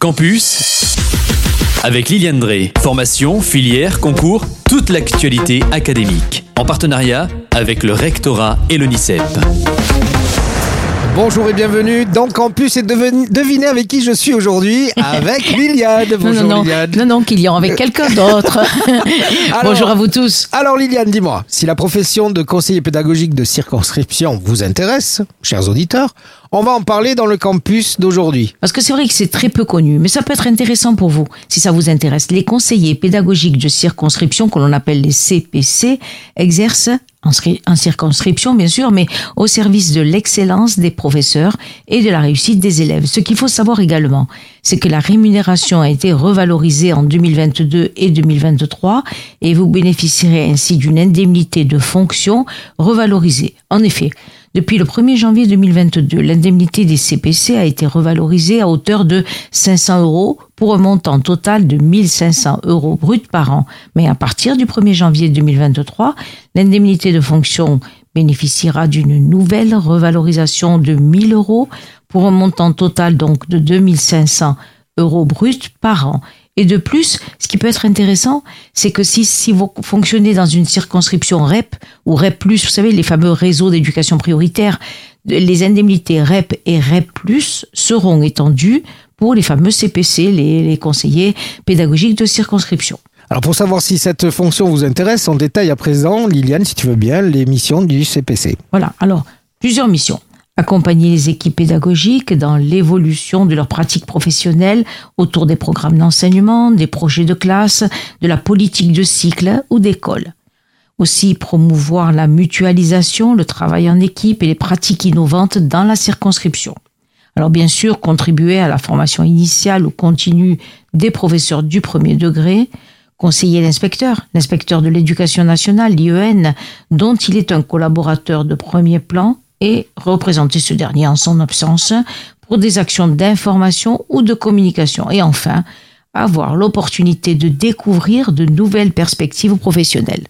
Campus avec Liliane Drey. Formation, filière, concours, toute l'actualité académique. En partenariat avec le rectorat et l'ONICEP. Bonjour et bienvenue dans Campus et devinez avec qui je suis aujourd'hui Avec Liliane. Bonjour non, non, Liliane. non, non, Kylian, avec quelqu'un d'autre. Alors- Bonjour à vous tous. Alors Liliane, dis-moi, si la profession de conseiller pédagogique de circonscription vous intéresse, chers auditeurs, on va en parler dans le campus d'aujourd'hui. Parce que c'est vrai que c'est très peu connu, mais ça peut être intéressant pour vous, si ça vous intéresse. Les conseillers pédagogiques de circonscription, que l'on appelle les CPC, exercent en, scri- en circonscription, bien sûr, mais au service de l'excellence des professeurs et de la réussite des élèves. Ce qu'il faut savoir également, c'est que la rémunération a été revalorisée en 2022 et 2023 et vous bénéficierez ainsi d'une indemnité de fonction revalorisée. En effet, depuis le 1er janvier 2022, l'indemnité des CPC a été revalorisée à hauteur de 500 euros pour un montant total de 1500 euros bruts par an. Mais à partir du 1er janvier 2023, l'indemnité de fonction bénéficiera d'une nouvelle revalorisation de 1000 euros pour un montant total donc de 2500 euros bruts par an. Et de plus, ce qui peut être intéressant, c'est que si, si vous fonctionnez dans une circonscription REP ou REP+, vous savez, les fameux réseaux d'éducation prioritaire, les indemnités REP et REP+, seront étendues pour les fameux CPC, les, les conseillers pédagogiques de circonscription. Alors pour savoir si cette fonction vous intéresse, on détaille à présent, Liliane, si tu veux bien, les missions du CPC. Voilà, alors, plusieurs missions. Accompagner les équipes pédagogiques dans l'évolution de leurs pratiques professionnelles autour des programmes d'enseignement, des projets de classe, de la politique de cycle ou d'école. Aussi promouvoir la mutualisation, le travail en équipe et les pratiques innovantes dans la circonscription. Alors bien sûr, contribuer à la formation initiale ou continue des professeurs du premier degré, conseiller l'inspecteur, l'inspecteur de l'éducation nationale, l'IEN, dont il est un collaborateur de premier plan, et représenter ce dernier en son absence pour des actions d'information ou de communication. Et enfin, avoir l'opportunité de découvrir de nouvelles perspectives professionnelles.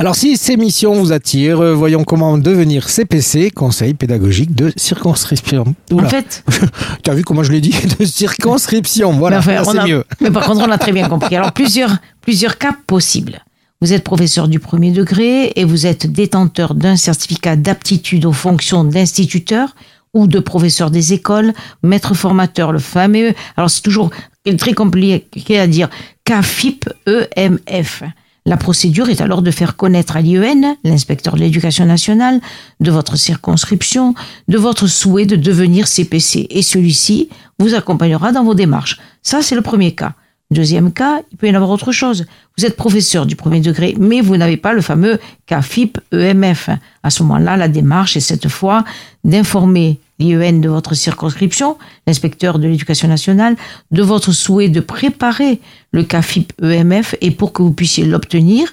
Alors si ces missions vous attirent, euh, voyons comment devenir CPC, conseil pédagogique de circonscription. Oula, En fait, tu as vu comment je l'ai dit De circonscription, voilà, enfin, on c'est a- mieux. Mais par contre, on a très bien compris. Alors, plusieurs, plusieurs cas possibles. Vous êtes professeur du premier degré et vous êtes détenteur d'un certificat d'aptitude aux fonctions d'instituteur ou de professeur des écoles, maître formateur, le fameux. Alors, c'est toujours très compliqué à dire. CAFIP EMF. La procédure est alors de faire connaître à l'IEN, l'inspecteur de l'éducation nationale, de votre circonscription, de votre souhait de devenir CPC. Et celui-ci vous accompagnera dans vos démarches. Ça, c'est le premier cas. Deuxième cas, il peut y en avoir autre chose. Vous êtes professeur du premier degré, mais vous n'avez pas le fameux CAFIP EMF. À ce moment-là, la démarche est cette fois d'informer l'IEN de votre circonscription, l'inspecteur de l'éducation nationale, de votre souhait de préparer le CAFIP EMF et pour que vous puissiez l'obtenir,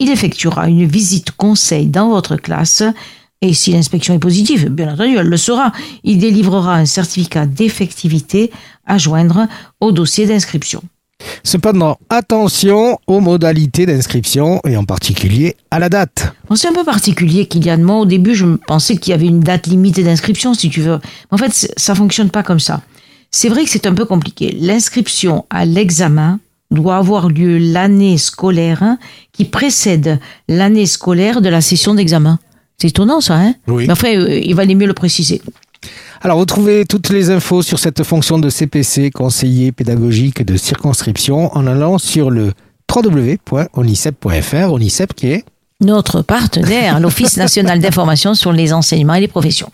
il effectuera une visite conseil dans votre classe et si l'inspection est positive, bien entendu, elle le sera. Il délivrera un certificat d'effectivité à joindre au dossier d'inscription. Cependant, attention aux modalités d'inscription et en particulier à la date. Bon, c'est un peu particulier, Kylian. Moi, au début, je pensais qu'il y avait une date limite d'inscription, si tu veux. En fait, ça fonctionne pas comme ça. C'est vrai que c'est un peu compliqué. L'inscription à l'examen doit avoir lieu l'année scolaire hein, qui précède l'année scolaire de la session d'examen. C'est étonnant, ça, hein? Oui. Mais enfin, euh, il valait mieux le préciser. Alors, vous trouvez toutes les infos sur cette fonction de CPC, conseiller pédagogique de circonscription, en allant sur le www.onicep.fr, Onicep qui est Notre partenaire, l'Office national d'information sur les enseignements et les professions.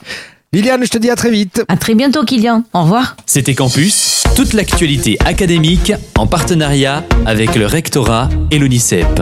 Liliane, je te dis à très vite. À très bientôt, Kylian. Au revoir. C'était Campus, toute l'actualité académique en partenariat avec le rectorat et l'ONICEP.